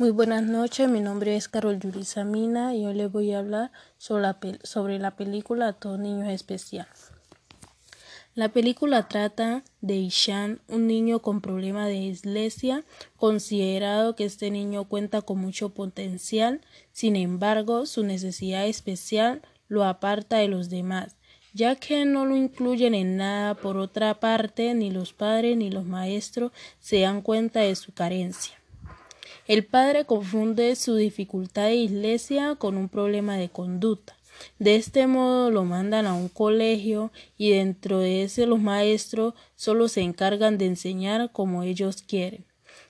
Muy buenas noches, mi nombre es Carol Yurisamina y hoy les voy a hablar sobre la, película Todo Niño Especial. La película trata de Ishan, un niño con problema de dislexia, considerado que este niño cuenta con mucho potencial, sin embargo, su necesidad especial lo aparta de los demás, ya que no lo incluyen en nada. Por otra parte, ni los padres ni los maestros se dan cuenta de su carencia. El padre confunde su dificultad de iglesia con un problema de conducta. De este modo lo mandan a un colegio y dentro de ese los maestros solo se encargan de enseñar como ellos quieren.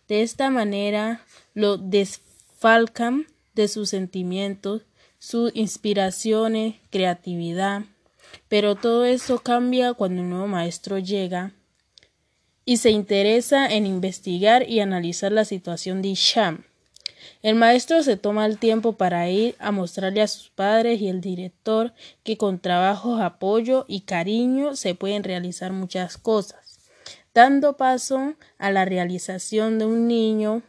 De esta manera lo desfalcan de sus sentimientos, sus inspiraciones, creatividad. Pero todo eso cambia cuando un nuevo maestro llega y se interesa en investigar y analizar la situación de Isham. El maestro se toma el tiempo para ir a mostrarle a sus padres y el director que con trabajos, apoyo y cariño se pueden realizar muchas cosas, dando paso a la realización de un niño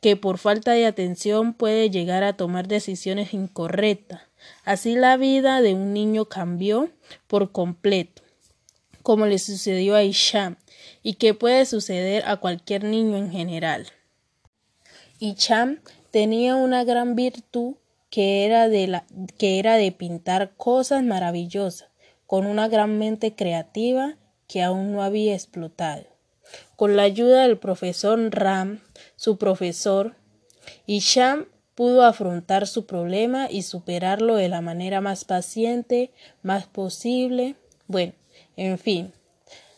que por falta de atención puede llegar a tomar decisiones incorrectas. Así la vida de un niño cambió por completo, como le sucedió a Isham, y que puede suceder a cualquier niño en general. Isham tenía una gran virtud que era de, la, que era de pintar cosas maravillosas, con una gran mente creativa que aún no había explotado. Con la ayuda del profesor Ram, su profesor, Isham pudo afrontar su problema y superarlo de la manera más paciente, más posible. Bueno, en fin,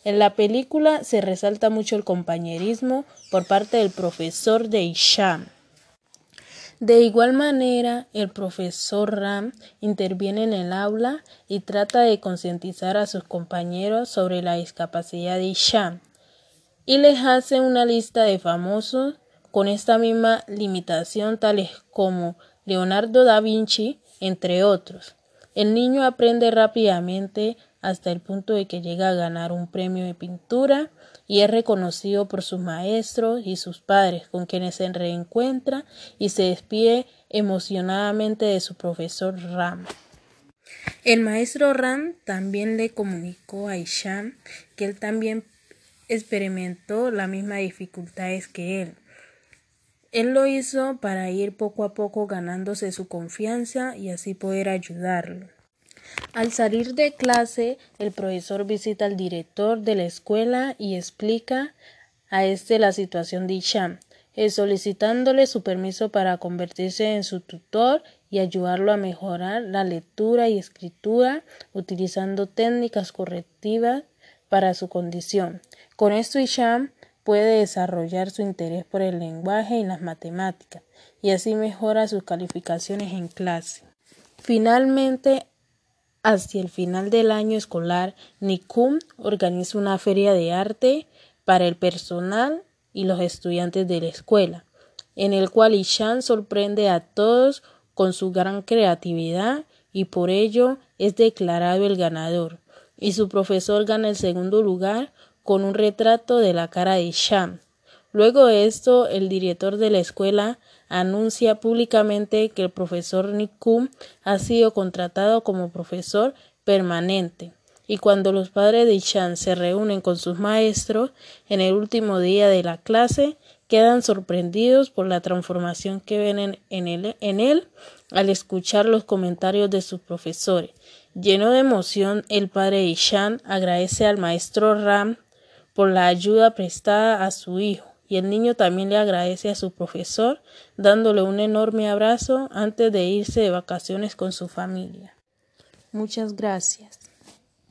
en la película se resalta mucho el compañerismo por parte del profesor de Isham. De igual manera, el profesor Ram interviene en el aula y trata de concientizar a sus compañeros sobre la discapacidad de Isham y les hace una lista de famosos con esta misma limitación tales como Leonardo da Vinci, entre otros. El niño aprende rápidamente hasta el punto de que llega a ganar un premio de pintura y es reconocido por sus maestros y sus padres con quienes se reencuentra y se despide emocionadamente de su profesor Ram. El maestro Ram también le comunicó a Isham que él también experimentó las mismas dificultades que él. Él lo hizo para ir poco a poco ganándose su confianza y así poder ayudarlo. Al salir de clase, el profesor visita al director de la escuela y explica a este la situación de Isham, solicitándole su permiso para convertirse en su tutor y ayudarlo a mejorar la lectura y escritura utilizando técnicas correctivas para su condición. Con esto Isham puede desarrollar su interés por el lenguaje y las matemáticas y así mejora sus calificaciones en clase. Finalmente, Hacia el final del año escolar, NICUM organiza una feria de arte para el personal y los estudiantes de la escuela, en el cual Ishan sorprende a todos con su gran creatividad y por ello es declarado el ganador, y su profesor gana el segundo lugar con un retrato de la cara de Ishan. Luego de esto, el director de la escuela anuncia públicamente que el profesor Nikum ha sido contratado como profesor permanente. Y cuando los padres de Ishan se reúnen con sus maestros en el último día de la clase, quedan sorprendidos por la transformación que ven en, él, en él al escuchar los comentarios de sus profesores. Lleno de emoción, el padre Ishan agradece al maestro Ram por la ayuda prestada a su hijo y el niño también le agradece a su profesor dándole un enorme abrazo antes de irse de vacaciones con su familia. Muchas gracias.